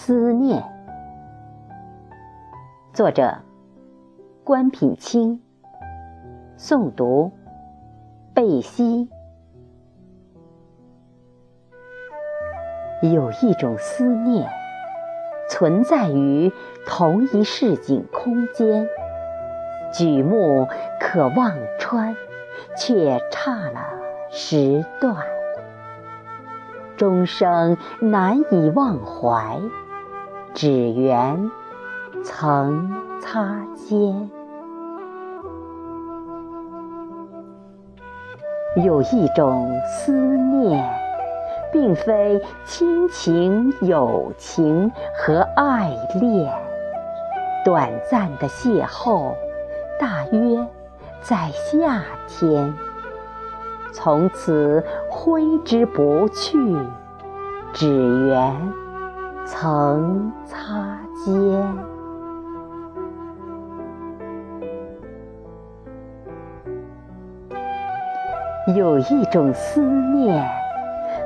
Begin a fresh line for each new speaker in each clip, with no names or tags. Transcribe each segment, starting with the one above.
思念。作者：关品清。诵读：贝西。有一种思念，存在于同一市井空间，举目可望穿，却差了时段。终生难以忘怀，只缘曾擦肩。有一种思念，并非亲情、友情和爱恋，短暂的邂逅，大约在夏天。从此挥之不去，只缘曾擦肩。有一种思念，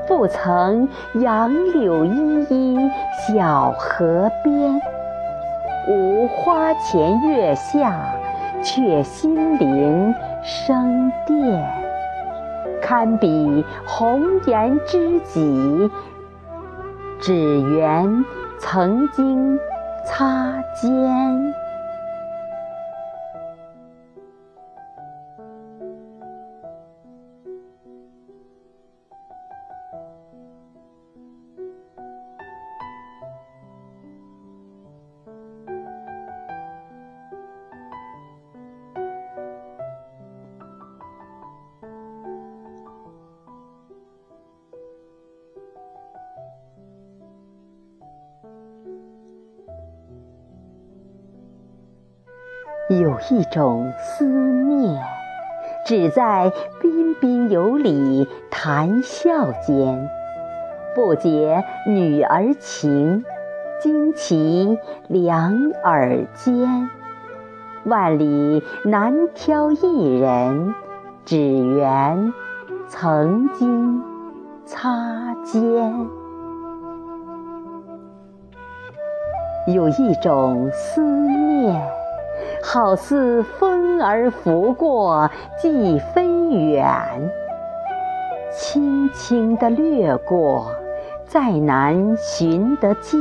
不曾杨柳依依小河边，无花前月下，却心灵生电。堪比红颜知己，只缘曾经擦肩。有一种思念，只在彬彬有礼谈笑间，不解女儿情，惊奇两耳间。万里难挑一人，只缘曾经擦肩。有一种思念。好似风儿拂过，既飞远，轻轻地掠过，再难寻得见。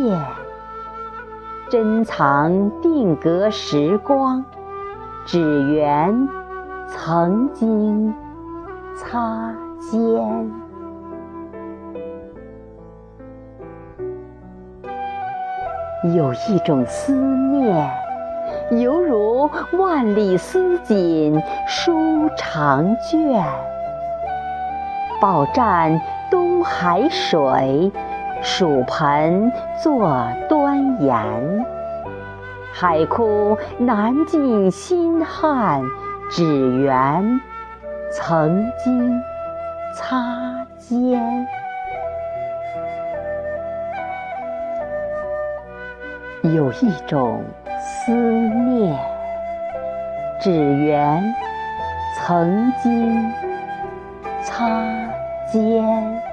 珍藏定格时光，只缘曾经擦肩。有一种思念。犹如万里丝锦书长卷，饱蘸东海水，蜀盆作端严。海枯难尽心汉，只缘曾经擦肩。有一种。思念，只缘曾经擦肩。